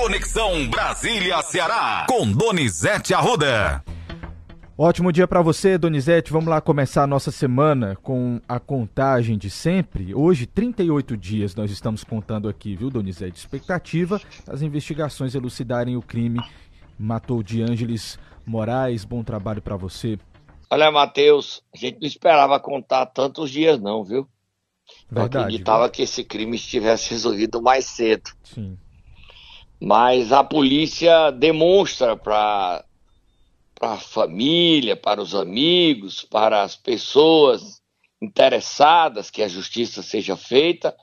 Conexão Brasília-Ceará, com Donizete Arruda. Ótimo dia para você, Donizete. Vamos lá começar a nossa semana com a contagem de sempre. Hoje, 38 dias nós estamos contando aqui, viu, Donizete? Expectativa das investigações elucidarem o crime. Matou de Ângeles Moraes. Bom trabalho para você. Olha, Matheus, a gente não esperava contar tantos dias, não, viu? Verdade, Eu acreditava viu? que esse crime estivesse resolvido mais cedo. Sim. Mas a polícia demonstra para a família, para os amigos, para as pessoas interessadas que a justiça seja feita,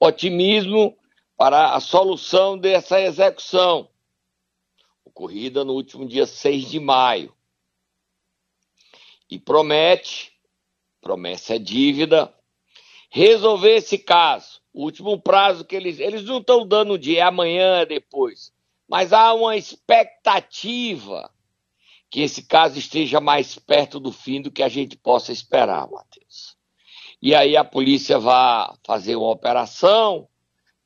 otimismo para a solução dessa execução, ocorrida no último dia 6 de maio. E promete, promessa é dívida, resolver esse caso. O último prazo que eles. Eles não estão dando dia, é amanhã, é depois. Mas há uma expectativa que esse caso esteja mais perto do fim do que a gente possa esperar, Matheus. E aí a polícia vai fazer uma operação,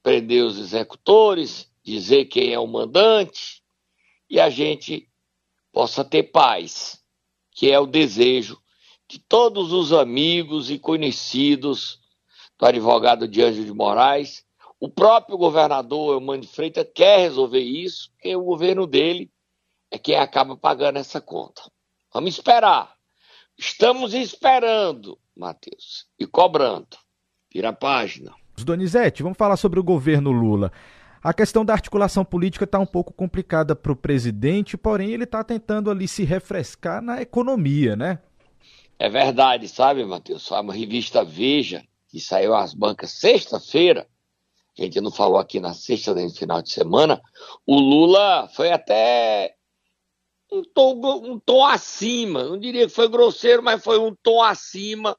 prender os executores, dizer quem é o mandante, e a gente possa ter paz, que é o desejo de todos os amigos e conhecidos do advogado de Anjo de Moraes. O próprio governador Eumano de Freitas quer resolver isso, porque o governo dele é quem acaba pagando essa conta. Vamos esperar. Estamos esperando, Matheus, e cobrando. Vira a página. Donizete, vamos falar sobre o governo Lula. A questão da articulação política está um pouco complicada para o presidente, porém ele está tentando ali se refrescar na economia, né? É verdade, sabe, Matheus? A revista Veja, que saiu às bancas sexta-feira, a gente não falou aqui na sexta nem no final de semana, o Lula foi até um tom, um tom acima, não diria que foi grosseiro, mas foi um tom acima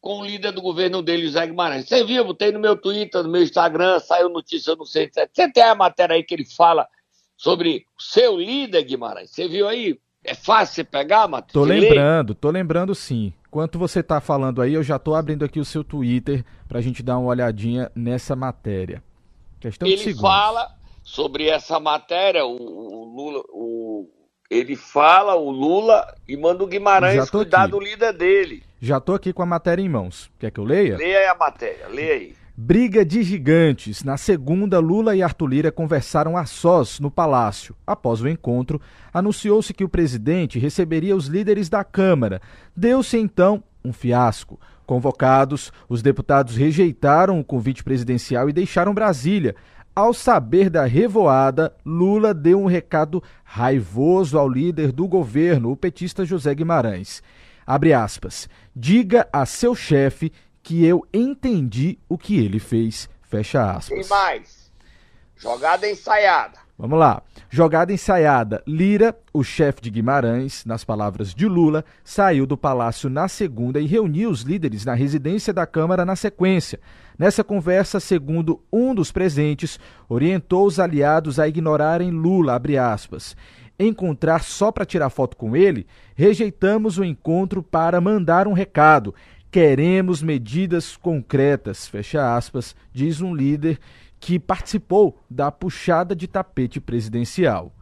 com o líder do governo dele, José Guimarães. Você viu, botei no meu Twitter, no meu Instagram, saiu notícia no 107. Você tem a matéria aí que ele fala sobre o seu líder, Guimarães? Você viu aí? É fácil você pegar, Matheus? Tô lembrando, tô lembrando sim. Enquanto você tá falando aí, eu já tô abrindo aqui o seu Twitter pra gente dar uma olhadinha nessa matéria. Questão ele fala sobre essa matéria, o, o Lula, o, ele fala, o Lula, e manda o Guimarães cuidar aqui. do líder dele. Já tô aqui com a matéria em mãos. Quer que eu leia? Leia aí a matéria, leia aí. Briga de gigantes. Na segunda, Lula e Arthur Lira conversaram a sós no palácio. Após o encontro, anunciou-se que o presidente receberia os líderes da Câmara. Deu-se então um fiasco. Convocados, os deputados rejeitaram o convite presidencial e deixaram Brasília. Ao saber da revoada, Lula deu um recado raivoso ao líder do governo, o petista José Guimarães. Abre aspas. Diga a seu chefe que eu entendi o que ele fez. Fecha Tem aspas. mais. Jogada ensaiada. Vamos lá. Jogada ensaiada. Lira, o chefe de Guimarães, nas palavras de Lula, saiu do palácio na segunda e reuniu os líderes na residência da Câmara na sequência. Nessa conversa, segundo um dos presentes, orientou os aliados a ignorarem Lula, abre aspas. Encontrar só para tirar foto com ele, rejeitamos o encontro para mandar um recado. Queremos medidas concretas, fecha aspas, diz um líder que participou da puxada de tapete presidencial.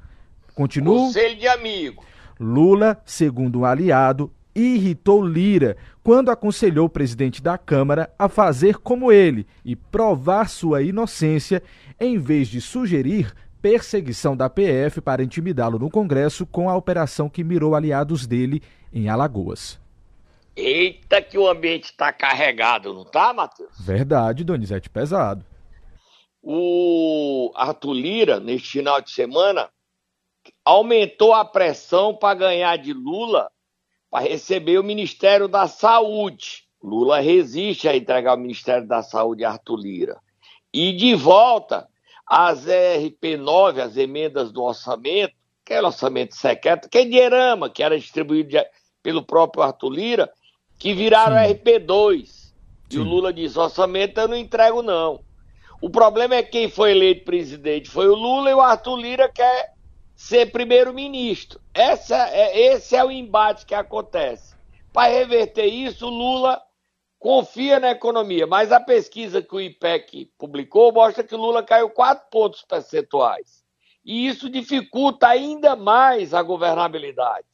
Continua. Conselho de amigo. Lula, segundo um aliado, irritou Lira quando aconselhou o presidente da Câmara a fazer como ele e provar sua inocência, em vez de sugerir perseguição da PF para intimidá-lo no Congresso com a operação que mirou aliados dele em Alagoas. Eita, que o ambiente tá carregado, não tá, Matheus? Verdade, Donizete, pesado. O Arthur Lira, neste final de semana, aumentou a pressão para ganhar de Lula para receber o Ministério da Saúde. Lula resiste a entregar o Ministério da Saúde a Arthur Lira. E de volta, as RP9, as emendas do orçamento, aquele orçamento secreto, que é dinheirama, que era distribuído de- pelo próprio Arthur Lira, que viraram Sim. RP2. E o Sim. Lula diz: orçamento eu não entrego, não. O problema é que quem foi eleito presidente foi o Lula e o Arthur Lira quer ser primeiro-ministro. É- Esse é o embate que acontece. Para reverter isso, o Lula confia na economia, mas a pesquisa que o IPEC publicou mostra que o Lula caiu 4 pontos percentuais. E isso dificulta ainda mais a governabilidade.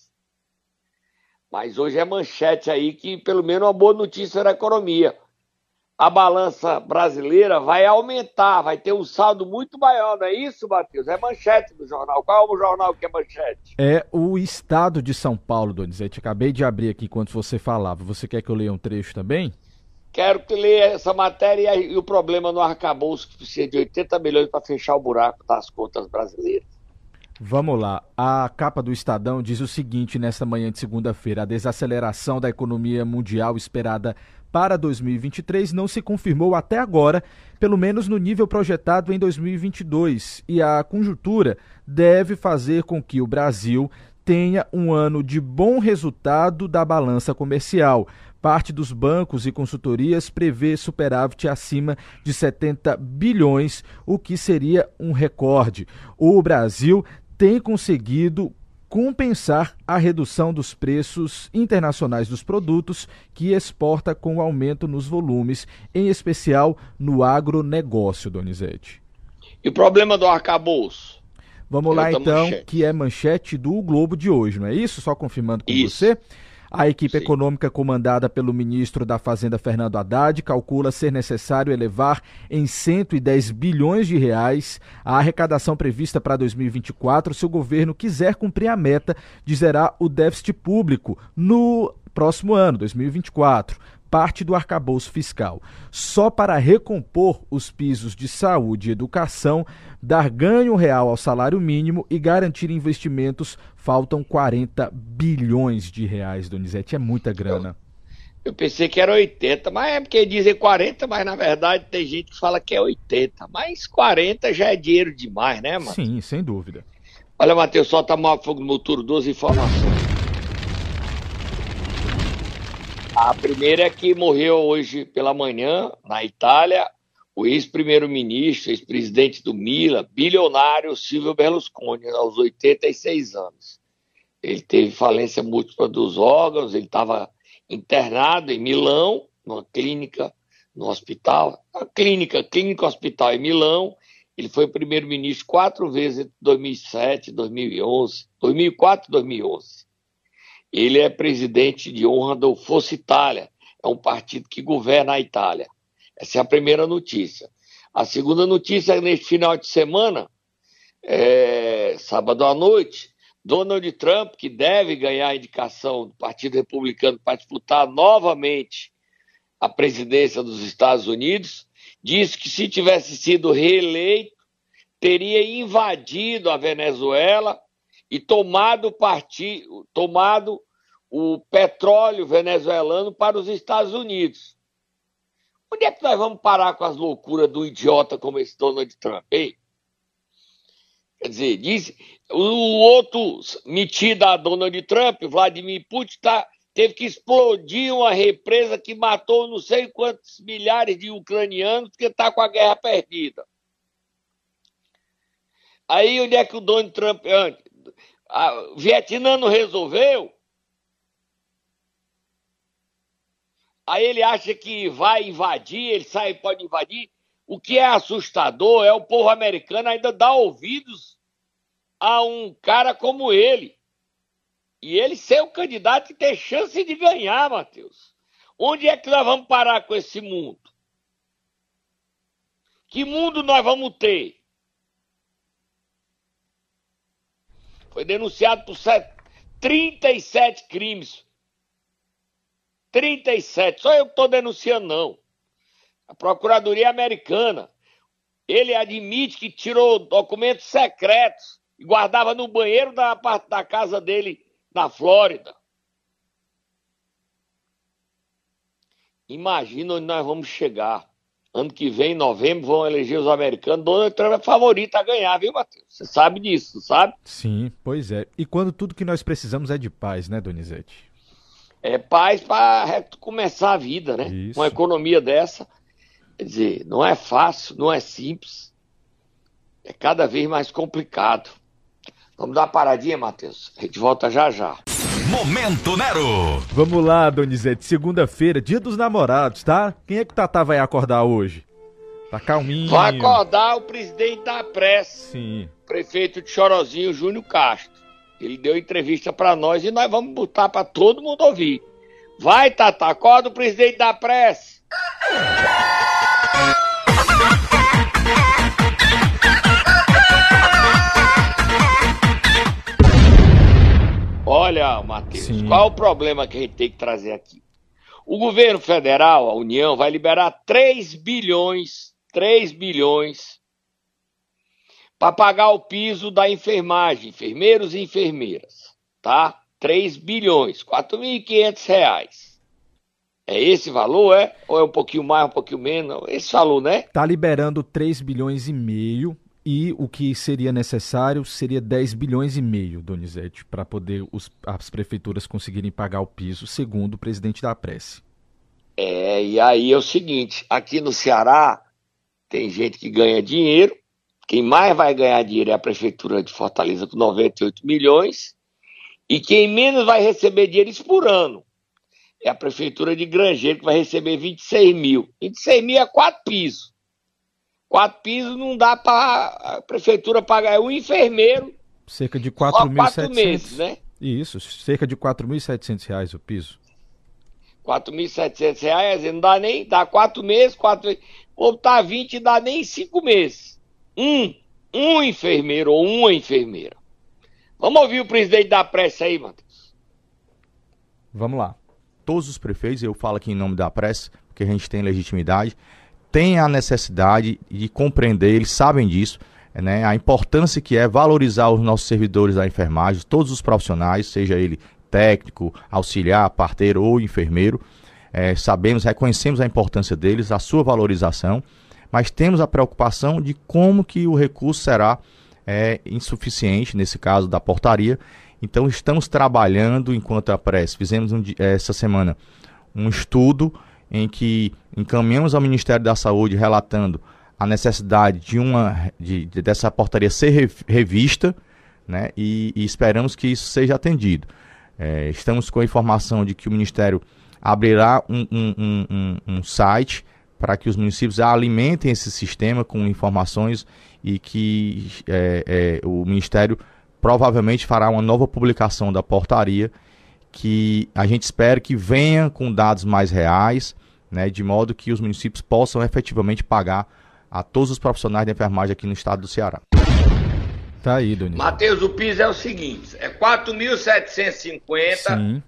Mas hoje é manchete aí que, pelo menos, uma boa notícia da economia. A balança brasileira vai aumentar, vai ter um saldo muito maior, não é isso, Matheus? É manchete do jornal. Qual é o jornal que é manchete? É o Estado de São Paulo, Donizete. Acabei de abrir aqui enquanto você falava. Você quer que eu leia um trecho também? Quero que leia essa matéria e, o problema no arcabouço que precisa de 80 milhões para fechar o buraco das contas brasileiras. Vamos lá. A capa do Estadão diz o seguinte nesta manhã de segunda-feira: a desaceleração da economia mundial esperada para 2023 não se confirmou até agora, pelo menos no nível projetado em 2022, e a conjuntura deve fazer com que o Brasil tenha um ano de bom resultado da balança comercial. Parte dos bancos e consultorias prevê superávit acima de 70 bilhões, o que seria um recorde. O Brasil tem conseguido compensar a redução dos preços internacionais dos produtos que exporta com o aumento nos volumes, em especial no agronegócio, Donizete. E o problema do arcabouço? Vamos lá então, manchete. que é manchete do Globo de hoje, não é isso? Só confirmando com isso. você. A equipe Sim. econômica comandada pelo ministro da Fazenda Fernando Haddad calcula ser necessário elevar em 110 bilhões de reais a arrecadação prevista para 2024 se o governo quiser cumprir a meta de zerar o déficit público no próximo ano, 2024 parte do arcabouço fiscal, só para recompor os pisos de saúde e educação, dar ganho real ao salário mínimo e garantir investimentos, faltam 40 bilhões de reais, Donizete. É muita grana. Eu, eu pensei que era 80, mas é porque dizem 40, mas na verdade tem gente que fala que é 80. Mas 40 já é dinheiro demais, né, mano? Sim, sem dúvida. Olha, Matheus, solta mal fogo no motor, duas informações. A primeira é que morreu hoje pela manhã, na Itália, o ex-primeiro-ministro, ex-presidente do Mila, bilionário Silvio Berlusconi, aos 86 anos. Ele teve falência múltipla dos órgãos, ele estava internado em Milão, numa clínica, no hospital, a clínica, clínica hospital em Milão. Ele foi primeiro-ministro quatro vezes entre 2007 e 2011, 2004 e 2011. Ele é presidente de honra do Força Itália, é um partido que governa a Itália. Essa é a primeira notícia. A segunda notícia é neste final de semana, é, sábado à noite, Donald Trump, que deve ganhar a indicação do Partido Republicano para disputar novamente a presidência dos Estados Unidos, disse que se tivesse sido reeleito, teria invadido a Venezuela e tomado, partido, tomado o petróleo venezuelano para os Estados Unidos. Onde é que nós vamos parar com as loucuras do idiota como esse Donald Trump, hein? Quer dizer, diz, o outro metido a Donald Trump, Vladimir Putin, tá, teve que explodir uma represa que matou não sei quantos milhares de ucranianos porque está com a guerra perdida. Aí onde é que o Donald Trump a Vietnã não resolveu. Aí ele acha que vai invadir, ele sai pode invadir. O que é assustador é o povo americano ainda dar ouvidos a um cara como ele. E ele ser o candidato e ter chance de ganhar, Matheus. Onde é que nós vamos parar com esse mundo? Que mundo nós vamos ter? Foi denunciado por 37 crimes. 37. Só eu que estou denunciando, não. A Procuradoria Americana. Ele admite que tirou documentos secretos e guardava no banheiro da da casa dele na Flórida. Imagina onde nós vamos chegar. Ano que vem, em novembro, vão eleger os americanos. Donald Trump é favorito a ganhar, viu, Matheus? Você sabe disso, sabe? Sim, pois é. E quando tudo que nós precisamos é de paz, né, Donizete? É paz para começar a vida, né? Isso. Uma economia dessa. Quer dizer, não é fácil, não é simples. É cada vez mais complicado. Vamos dar uma paradinha, Matheus. A gente volta já já. Momento Nero. Vamos lá, Donizete. Segunda-feira, dia dos namorados, tá? Quem é que o Tatá vai acordar hoje? Tá calminho. Vai acordar o presidente da pressa. Sim. Prefeito de Chorozinho, Júnior Castro. Ele deu entrevista para nós e nós vamos botar para todo mundo ouvir. Vai, Tata, acorda o presidente da pressa. Olha, Matheus, Sim. qual é o problema que a gente tem que trazer aqui? O governo federal, a União, vai liberar 3 bilhões, 3 bilhões para pagar o piso da enfermagem, enfermeiros e enfermeiras, tá? 3 bilhões, 4.500 reais. É esse valor, é? Ou é um pouquinho mais, um pouquinho menos? Esse valor, né? Tá liberando 3 bilhões e meio e o que seria necessário seria 10 bilhões e meio, Donizete, para poder os- as prefeituras conseguirem pagar o piso, segundo o presidente da Prece. É, e aí é o seguinte, aqui no Ceará tem gente que ganha dinheiro, quem mais vai ganhar dinheiro é a Prefeitura de Fortaleza com 98 milhões, e quem menos vai receber dinheiro isso por ano é a Prefeitura de Grangeiro, que vai receber 26 mil. 26 mil é quatro pisos. Quatro pisos não dá para a Prefeitura pagar, é um enfermeiro Cerca de só quatro 4.700. meses, né? Isso, cerca de 4.700 reais o piso. 4.700 reais, não dá nem, dá quatro meses, quatro. Ou tá 20, dá nem cinco meses. Um, um enfermeiro ou uma enfermeira. Vamos ouvir o presidente da pressa aí, Matheus. Vamos lá. todos os prefeitos, eu falo aqui em nome da pressa, porque a gente tem legitimidade, têm a necessidade de compreender, eles sabem disso, né, a importância que é valorizar os nossos servidores da enfermagem, todos os profissionais, seja ele técnico, auxiliar, parteiro ou enfermeiro, é, sabemos, reconhecemos a importância deles, a sua valorização, mas temos a preocupação de como que o recurso será é, insuficiente, nesse caso da portaria, então estamos trabalhando enquanto a pressa. Fizemos um essa semana um estudo em que encaminhamos ao Ministério da Saúde relatando a necessidade de uma de, de- dessa portaria ser rev- revista, né? E, e esperamos que isso seja atendido. É, estamos com a informação de que o Ministério abrirá um, um- um- um- um site para que os municípios alimentem esse sistema com informações e que é, é, o Ministério provavelmente fará uma nova publicação da portaria que a gente espera que venha com dados mais reais, né, de modo que os municípios possam efetivamente pagar a todos os profissionais de enfermagem aqui no estado do Ceará. Tá aí, Donizete. Matheus, o piso é o seguinte: é 4.750 Sim,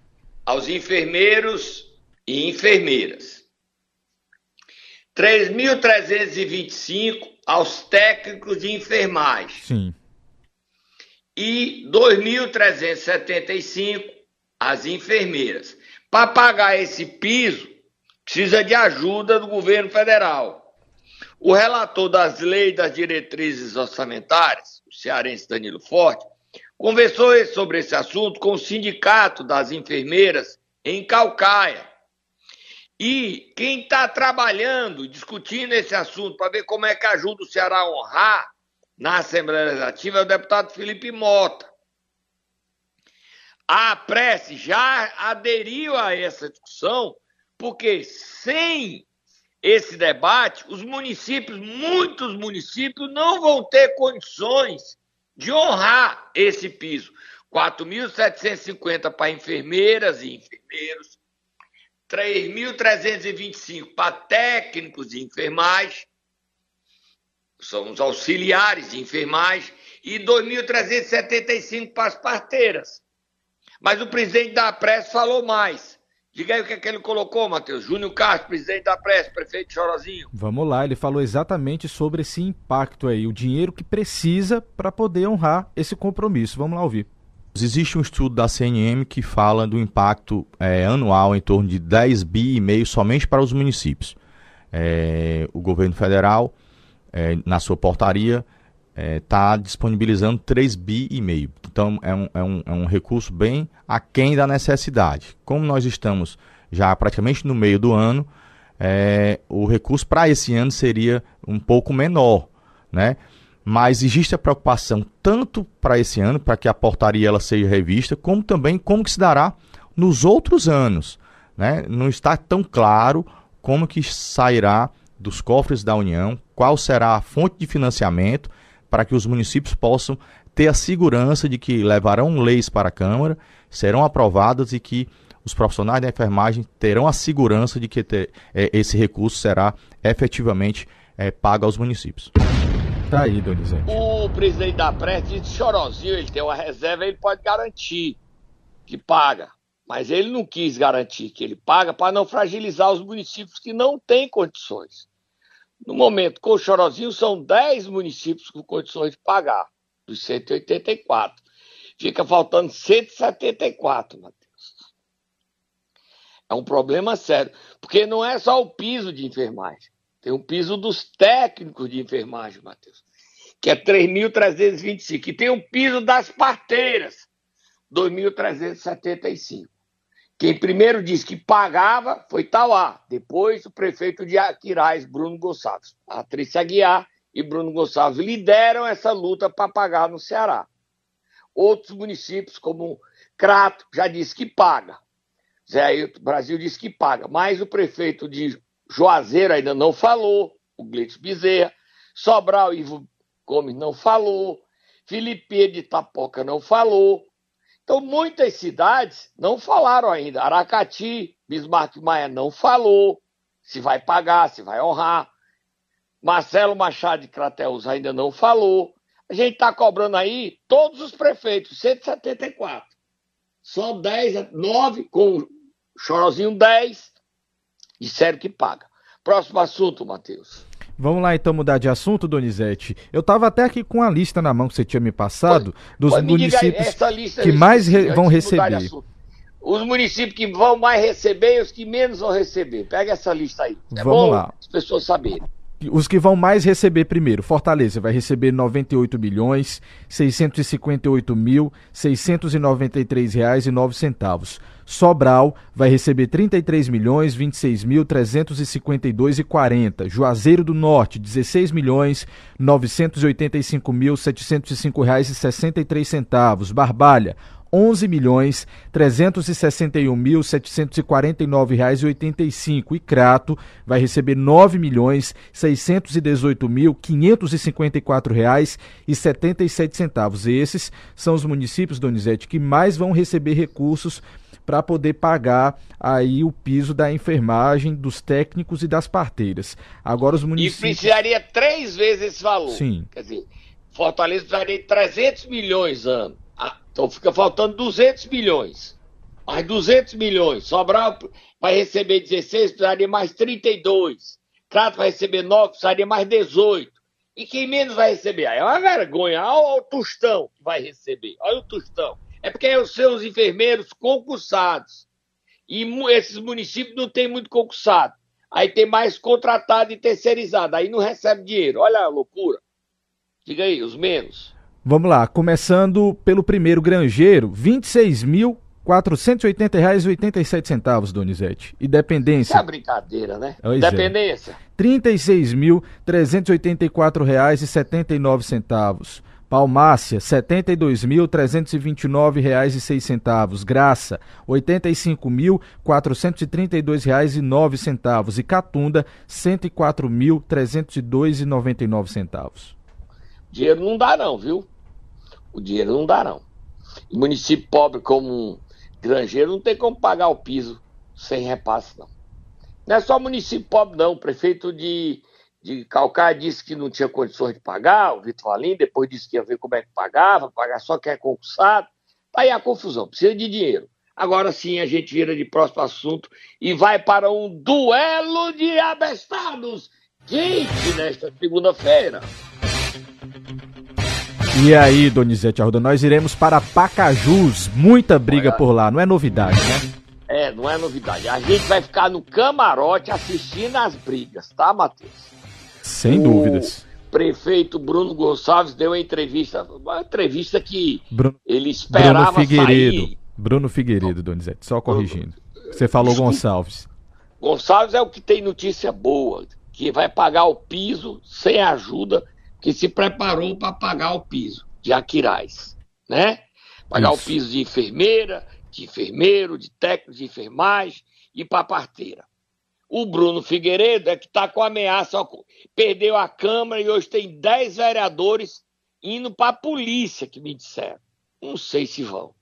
aos enfermeiros e enfermeiras. 3.325 aos técnicos de enfermagem. sim. e 2.375 as enfermeiras. Para pagar esse piso, precisa de ajuda do governo federal. O relator das leis das diretrizes orçamentárias, o cearense Danilo Forte, conversou sobre esse assunto com o sindicato das enfermeiras em Calcaia. E quem está trabalhando, discutindo esse assunto para ver como é que ajuda o Ceará a honrar na Assembleia Legislativa é o deputado Felipe Mota. A Prece já aderiu a essa discussão, porque sem esse debate, os municípios, muitos municípios, não vão ter condições de honrar esse piso. 4.750 para enfermeiras e enfermeiros, 3.325 para técnicos de enfermagem, são os auxiliares de enfermagem, e 2.375 para as parteiras. Mas o presidente da Prece falou mais. Diga aí o que, é que ele colocou, Matheus. Júnior Castro, presidente da Prece, prefeito Chorozinho. Vamos lá, ele falou exatamente sobre esse impacto aí, o dinheiro que precisa para poder honrar esse compromisso. Vamos lá ouvir. Existe um estudo da CNM que fala do impacto é, anual em torno de 10 bi e meio somente para os municípios. É, o governo federal, é, na sua portaria, está disponibilizando 3 bi e meio. Então é um, é, um, é um recurso bem aquém da necessidade. Como nós estamos já praticamente no meio do ano, é, o recurso para esse ano seria um pouco menor, né? Mas existe a preocupação tanto para esse ano, para que a portaria ela seja revista, como também como que se dará nos outros anos, né? Não está tão claro como que sairá dos cofres da União, qual será a fonte de financiamento para que os municípios possam ter a segurança de que levarão leis para a Câmara, serão aprovadas e que os profissionais da enfermagem terão a segurança de que ter, é, esse recurso será efetivamente é, pago aos municípios. Tá aí, Donizete. O presidente da Preste disse chorosinho, ele tem uma reserva, ele pode garantir que paga. Mas ele não quis garantir que ele paga para não fragilizar os municípios que não têm condições. No momento, com o chorosinho, são 10 municípios com condições de pagar, dos 184. Fica faltando 174, Matheus. É um problema sério, porque não é só o piso de enfermagem. Tem um piso dos técnicos de enfermagem, Matheus, que é 3.325. E tem um piso das parteiras, 2.375. Quem primeiro disse que pagava foi Tauá. Depois, o prefeito de Aquiraz, Bruno Gonçalves. A Aguiar e Bruno Gonçalves lideram essa luta para pagar no Ceará. Outros municípios, como Crato, já disse que paga. Zé Ailton Brasil disse que paga. Mas o prefeito de Juazeiro ainda não falou, o Gleitz Bezerra, Sobral Ivo Gomes não falou, Felipe de Itapoca não falou. Então, muitas cidades não falaram ainda. Aracati, Bismarck Maia não falou se vai pagar, se vai honrar. Marcelo Machado de Crateus ainda não falou. A gente está cobrando aí todos os prefeitos, 174. Só 10, 9 com Chorozinho 10, Disseram que paga. Próximo assunto, Matheus. Vamos lá então mudar de assunto, Donizete. Eu estava até aqui com a lista na mão que você tinha me passado dos municípios que mais re vão receber. Os municípios que vão mais receber e os que menos vão receber. Pega essa lista aí. É Vamos lá. As pessoas saberem. Os que vão mais receber primeiro, Fortaleza vai receber 98 milhões 658 mil 693 reais e 9 centavos. Sobral vai receber 33 milhões 26 mil 352 e 40. Juazeiro do Norte 16 milhões 985 mil 705 reais e 63 centavos. Barbalha 11 milhões 361 mil 749 reais e 85 e Crato vai receber 9 milhões 618 mil 554 reais e 77 centavos. Esses são os municípios, Donizete, que mais vão receber recursos para poder pagar aí o piso da enfermagem, dos técnicos e das parteiras. Agora os municípios... E precisaria três vezes esse valor. Sim. Quer dizer, Fortaleza precisaria de 300 milhões ano. Ah, então fica faltando 200 milhões. Mais 200 milhões. Sobrar vai receber 16, precisaria mais 32. Crato vai receber 9, precisaria mais 18. E quem menos vai receber? Aí é uma vergonha. Olha o Tostão que vai receber. Olha o Tostão. É porque são os enfermeiros concursados. E esses municípios não tem muito concursado. Aí tem mais contratado e terceirizado. Aí não recebe dinheiro. Olha a loucura. Diga aí, os menos. Vamos lá, começando pelo primeiro granjeiro, R$ 26.480,87, Donizete. E dependência? É brincadeira, né? Pois dependência. É. R$ 36.384,79. Palmácia, R$ 72.329,06. Graça, R$ 85.432,09. E Catunda, R$ 104.302,99. Dinheiro não dá não, viu? O dinheiro não dá não. Município pobre como um granjeiro não tem como pagar o piso sem repasse não. Não é só município pobre não, prefeito de de Calcaia disse que não tinha condições de pagar, o Vitor Valim, depois disse que ia ver como é que pagava, pagar só quem é concursado. Aí a confusão, precisa de dinheiro. Agora sim a gente vira de próximo assunto e vai para um duelo de abestados quente nesta segunda-feira. E aí, Donizete Arruda, nós iremos para Pacajus. Muita briga Olha, por lá, não é novidade, né? É, não é novidade. A gente vai ficar no camarote assistindo as brigas, tá, Matheus? Sem o dúvidas. Prefeito Bruno Gonçalves deu uma entrevista, uma entrevista que Bruno, ele esperava Bruno Figueiredo. sair. Bruno Figueiredo, Donizete, só corrigindo. Você falou Gonçalves. Gonçalves é o que tem notícia boa, que vai pagar o piso sem ajuda, que se preparou para pagar o piso de Aquiraz, né? Pagar Isso. o piso de enfermeira, de enfermeiro, de técnico de enfermagem e para parteira. O Bruno Figueiredo é que está com ameaça, perdeu a Câmara e hoje tem 10 vereadores indo para a polícia, que me disseram. Não sei se vão.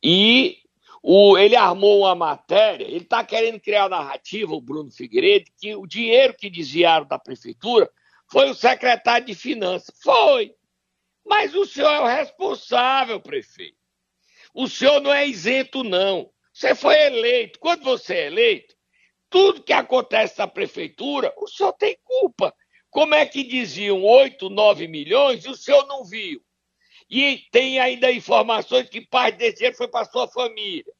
E o, ele armou uma matéria, ele está querendo criar uma narrativa, o Bruno Figueiredo, que o dinheiro que desviaram da prefeitura foi o secretário de Finanças. Foi. Mas o senhor é o responsável, prefeito. O senhor não é isento, não. Você foi eleito. Quando você é eleito, tudo que acontece na prefeitura, o senhor tem culpa. Como é que diziam 8, 9 milhões e o senhor não viu? E tem ainda informações que parte desse dinheiro foi para sua família.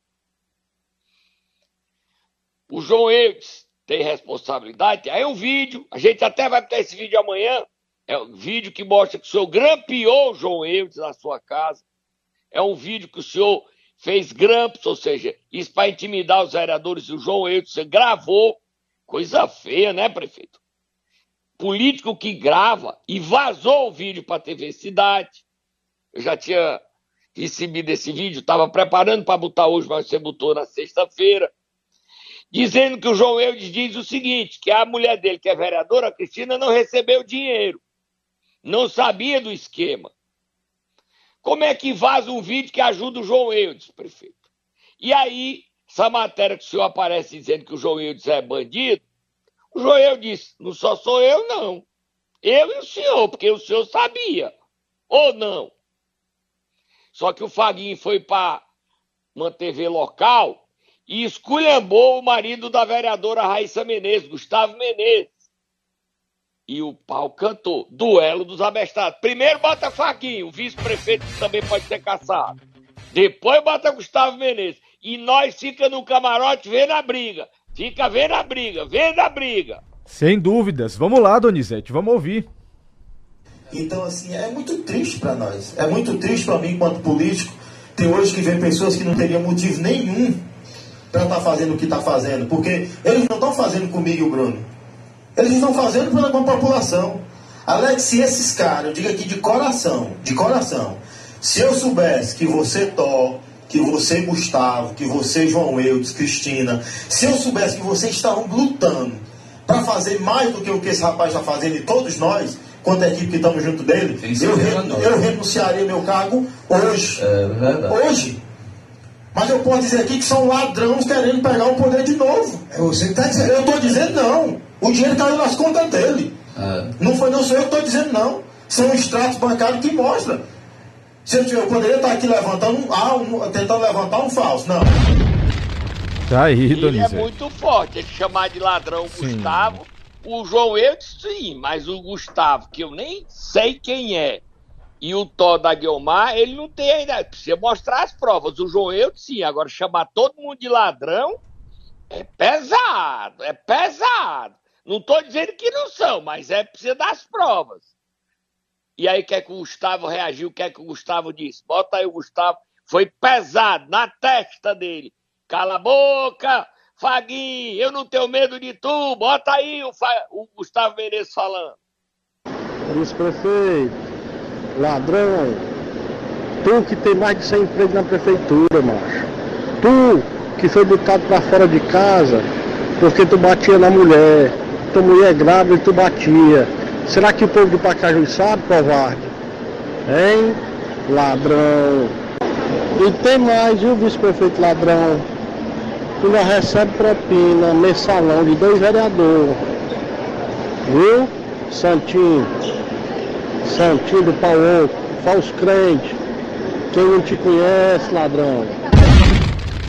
O João Eudes tem responsabilidade. Aí o vídeo, a gente até vai ter esse vídeo amanhã. É um vídeo que mostra que o senhor grampeou o João Eudes na sua casa. É um vídeo que o senhor fez grampos, ou seja, isso para intimidar os vereadores. O João você gravou. Coisa feia, né, prefeito? Político que grava e vazou o vídeo para a TV Cidade. Eu já tinha recebido esse vídeo, estava preparando para botar hoje, mas você botou na sexta-feira dizendo que o João Eudes diz o seguinte, que a mulher dele, que é vereadora, a Cristina, não recebeu dinheiro. Não sabia do esquema. Como é que vaza um vídeo que ajuda o João Eudes, prefeito? E aí, essa matéria que o senhor aparece dizendo que o João Eudes é bandido, o João Eudes disse, não só sou eu, não. Eu e o senhor, porque o senhor sabia. Ou não? Só que o Faguinho foi para uma TV local e esculhambou o marido da vereadora Raíssa Menezes, Gustavo Menezes. E o pau cantou. Duelo dos abestados. Primeiro bota Faquinho, o vice-prefeito que também pode ser caçado. Depois bota Gustavo Menezes. E nós fica no camarote vendo a briga. Fica vendo a briga, vendo a briga. Sem dúvidas. Vamos lá, Donizete, vamos ouvir. Então, assim, é muito triste para nós. É muito triste para mim, enquanto político. Tem hoje que vem pessoas que não teriam motivo nenhum para estar tá fazendo o que está fazendo, porque eles não estão fazendo comigo e o Bruno. Eles estão fazendo pela população. Alex, se esses caras, eu digo aqui de coração, de coração, se eu soubesse que você, Tó, que você, Gustavo, que você, João Eudes, Cristina, se eu soubesse que vocês estavam lutando para fazer mais do que o que esse rapaz está fazendo e todos nós, quanto a equipe que estamos junto dele, eu, eu renunciaria meu cargo hoje. É verdade. Hoje. Mas eu posso dizer aqui que são ladrões querendo pegar o poder de novo. É você que está dizendo. Eu estou dizendo não. O dinheiro caiu nas contas dele. É. Não foi não sou eu que estou dizendo não. São extratos bancários que mostram. Se eu, eu poderia estar aqui levantando ah, um, tentando levantar um falso. Não. Tá aí, Ele é muito forte. Ele chamar de ladrão sim. Gustavo. O João Eudes, sim, mas o Gustavo, que eu nem sei quem é, e o Tó da Guilmar, ele não tem ainda. Precisa mostrar as provas. O João eu sim, agora chamar todo mundo de ladrão é pesado, é pesado. Não estou dizendo que não são, mas é precisa das provas. E aí, quer que o Gustavo reagiu? Quer que o Gustavo disse? Bota aí o Gustavo. Foi pesado na testa dele. Cala a boca, Faguinho, eu não tenho medo de tu. Bota aí o, Fa... o Gustavo Menezes falando. Vice-prefeito, ladrão, tu que tem mais de 100 empregos na prefeitura, macho, tu que foi botado para fora de casa porque tu batia na mulher, tua mulher grávida e tu batia. Será que o povo do Pacaju sabe, covarde? Hein? Ladrão. E tem mais, viu, vice-prefeito ladrão? Tu já recebe propina mensalão de dois vereadores. Viu? Santinho. Santinho do pau falso crente. Quem não te conhece, ladrão.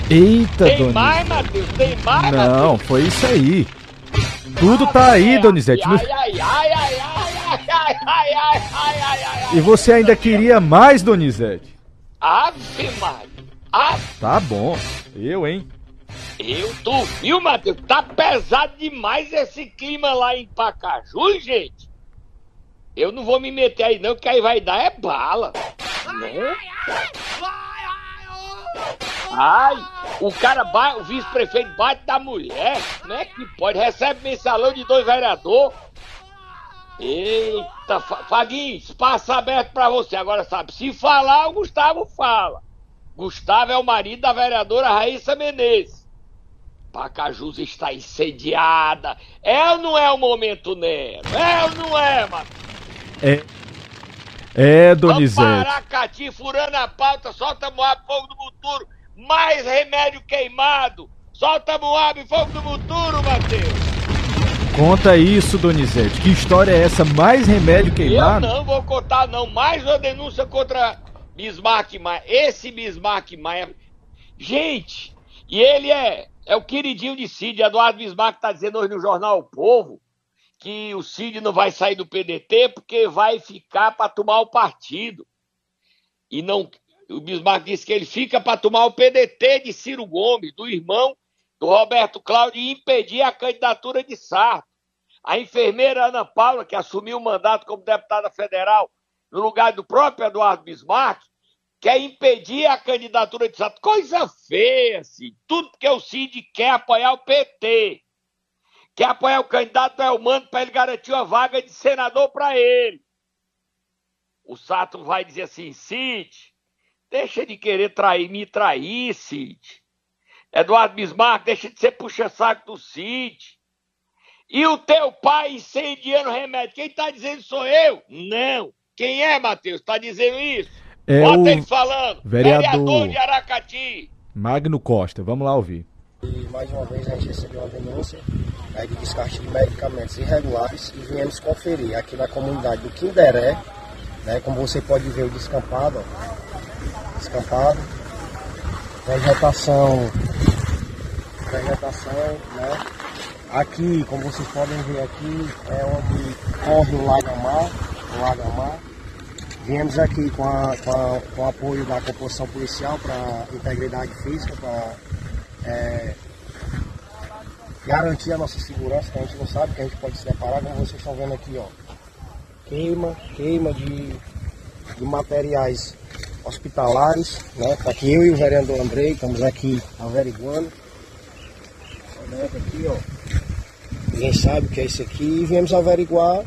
Eita, Tem Donizete. mais, Matheus? Tem mais, Não, Matheus? foi isso aí tudo tá aí, Donizete. No... E você ainda queria mais, Donizete? Ave Maria. Tá bom. Eu, hein? Eu, tu viu, Matheus? Tá pesado demais esse clima lá em Pacaju, gente. Eu não vou me meter aí não, que aí vai dar é bala. Né? Ai, o cara o vice-prefeito bate da mulher. Como é que pode? Recebe mensalão de dois vereadores. Eita, Faguinho, espaço aberto pra você. Agora sabe, se falar, o Gustavo fala. Gustavo é o marido da vereadora Raíssa Menezes. Pacajus está incendiada. É ou não é o momento Nero? É ou não é, mano? É. É, Donizete. Paracati furando a pauta, solta Moab, fogo do futuro. Mais remédio queimado. Solta Moab, fogo do futuro, Matheus. Conta isso, Donizete. Que história é essa? Mais remédio queimado? Eu não vou contar, não. Mais uma denúncia contra Bismarck Maia. Esse Bismarck Maia. Gente, e ele é, é o queridinho de Cid. Eduardo Bismarck está dizendo hoje no jornal O Povo que o Cid não vai sair do PDT porque vai ficar para tomar o partido. E não. O Bismarck disse que ele fica para tomar o PDT de Ciro Gomes, do irmão do Roberto Cláudio, e impedir a candidatura de Sarto. A enfermeira Ana Paula, que assumiu o mandato como deputada federal no lugar do próprio Eduardo Bismarck, quer impedir a candidatura de Sarto. Coisa feia, assim. Tudo porque o Cid quer apoiar o PT quer apoiar o candidato Elmano para ele garantir uma vaga de senador para ele. O Sato vai dizer assim, Cid, deixa de querer trair, me trair, Cid. Eduardo Bismarck, deixa de ser puxa-saco do Cid. E o teu pai incendiando remédio, quem está dizendo sou eu? Não. Quem é, Matheus? Está dizendo isso? É Bota o ele falando. vereador. vereador de Aracati. Magno Costa, vamos lá ouvir. E mais uma vez a gente recebeu uma denúncia né, de descarte de medicamentos irregulares e viemos conferir aqui na comunidade do Quinderé, né, como você pode ver o descampado, ó, descampado, vegetação, vegetação, né? Aqui, como vocês podem ver aqui, é onde corre o Lagamar, o Lagamar. Viemos aqui com, a, com, a, com o apoio da composição policial para integridade física, para é, garantir a nossa segurança, que a gente não sabe que a gente pode se deparar, como vocês estão vendo aqui, ó. Queima, queima de, de materiais hospitalares, né? Tá aqui eu e o vereador Andrei, estamos aqui averiguando. Aqui, ó. Ninguém sabe o que é isso aqui e viemos averiguar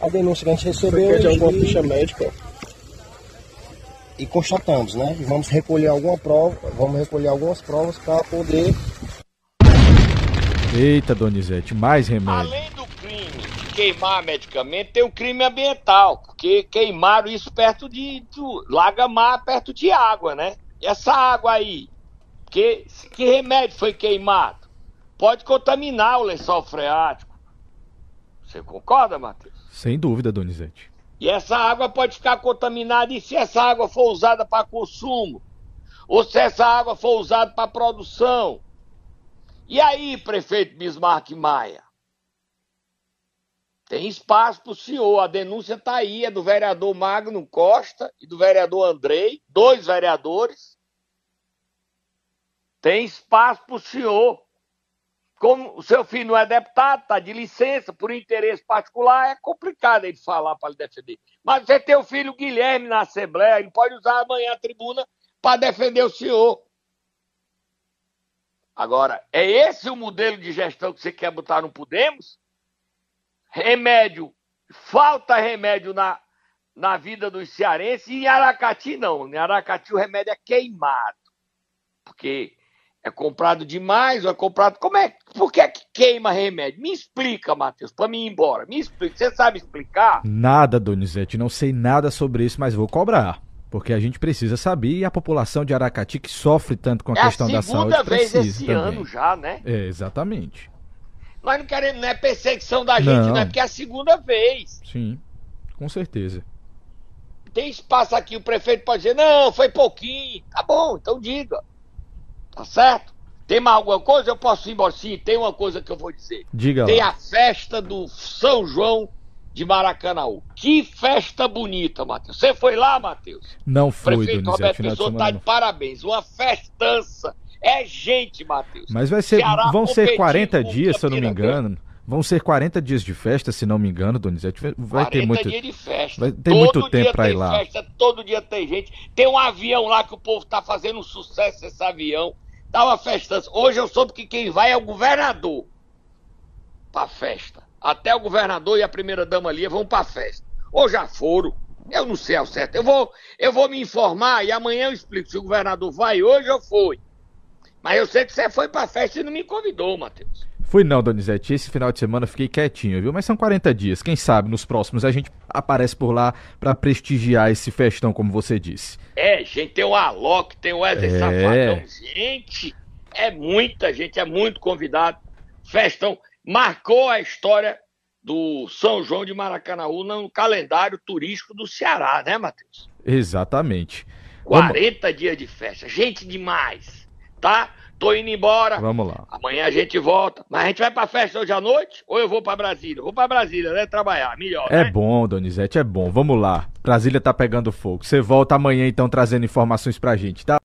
a denúncia que a gente recebeu. de alguma e- ficha médica? e constatamos, né? E vamos recolher alguma prova, vamos recolher algumas provas para poder Eita, Donizete, mais remédio. Além do crime de queimar medicamento, tem o crime ambiental, porque queimaram isso perto de, do Lagamar, perto de água, né? E essa água aí, que, que remédio foi queimado? Pode contaminar o lençol freático. Você concorda, Matheus? Sem dúvida, Donizete. E essa água pode ficar contaminada. E se essa água for usada para consumo? Ou se essa água for usada para produção? E aí, prefeito Bismarck Maia? Tem espaço para o senhor. A denúncia está aí, é do vereador Magno Costa e do vereador Andrei, dois vereadores. Tem espaço para o senhor. Como o seu filho não é deputado, está de licença por interesse particular, é complicado ele falar para ele defender. Mas você tem o filho Guilherme na Assembleia, ele pode usar amanhã a tribuna para defender o senhor. Agora, é esse o modelo de gestão que você quer botar no Podemos? Remédio, falta remédio na, na vida dos cearenses e em Aracati não. Em Aracati o remédio é queimado. Porque é comprado demais ou é comprado. Como é? Por que é que queima remédio? Me explica, Matheus, para mim ir embora. Me explica. Você sabe explicar? Nada, Donizete, não sei nada sobre isso, mas vou cobrar. Porque a gente precisa saber e a população de Aracati que sofre tanto com a é a questão da segunda saúde vez precisa esse também. ano já, né? É, exatamente. Nós não queremos, não é perseguição da gente, Não. não, é porque é a segunda vez. Sim, com certeza. Tem espaço aqui, o prefeito pode dizer, não, foi pouquinho. Tá bom, então diga. Tá certo? Tem mais alguma coisa? Eu posso ir embora? Sim, tem uma coisa que eu vou dizer. Diga Tem lá. a festa do São João de Maracanãú. Que festa bonita, Matheus. Você foi lá, Matheus? Não O foi, prefeito Donizete, Roberto final de Pessoa tá semana de parabéns. Uma festança. É gente, Matheus. Mas vai ser, Ceará vão ser competindo 40 com dias, se eu não me engano. Vão ser 40 dias de festa, se não me engano, Donizete. Vai 40 ter muito. dias de festa. vai ter todo muito tempo tem ir lá. Festa, todo dia tem gente. Tem um avião lá que o povo tá fazendo um sucesso esse avião. Tá uma festança. Hoje eu soube que quem vai é o governador pra festa. Até o governador e a primeira dama ali vão pra festa. Ou já foram. Eu não sei ao certo. Eu vou, eu vou me informar e amanhã eu explico se o governador vai hoje ou foi. Mas eu sei que você foi pra festa e não me convidou, Matheus. Fui não, Donizete. Esse final de semana eu fiquei quietinho, viu? Mas são 40 dias. Quem sabe nos próximos a gente aparece por lá pra prestigiar esse festão, como você disse. É, gente, tem o Alok, tem o Wesley É. Safadão. Gente, é muita gente, é muito convidado. Festão marcou a história do São João de Maracanaú no calendário turístico do Ceará, né, Matheus? Exatamente. Vamos, 40 dias de festa. Gente demais, tá? Tô indo embora. vamos lá. Amanhã a gente volta. Mas a gente vai pra festa hoje à noite ou eu vou pra Brasília? Vou pra Brasília, né? Trabalhar, melhor, É né? bom, Donizete, é bom. Vamos lá. Brasília tá pegando fogo. Você volta amanhã então trazendo informações pra gente, tá?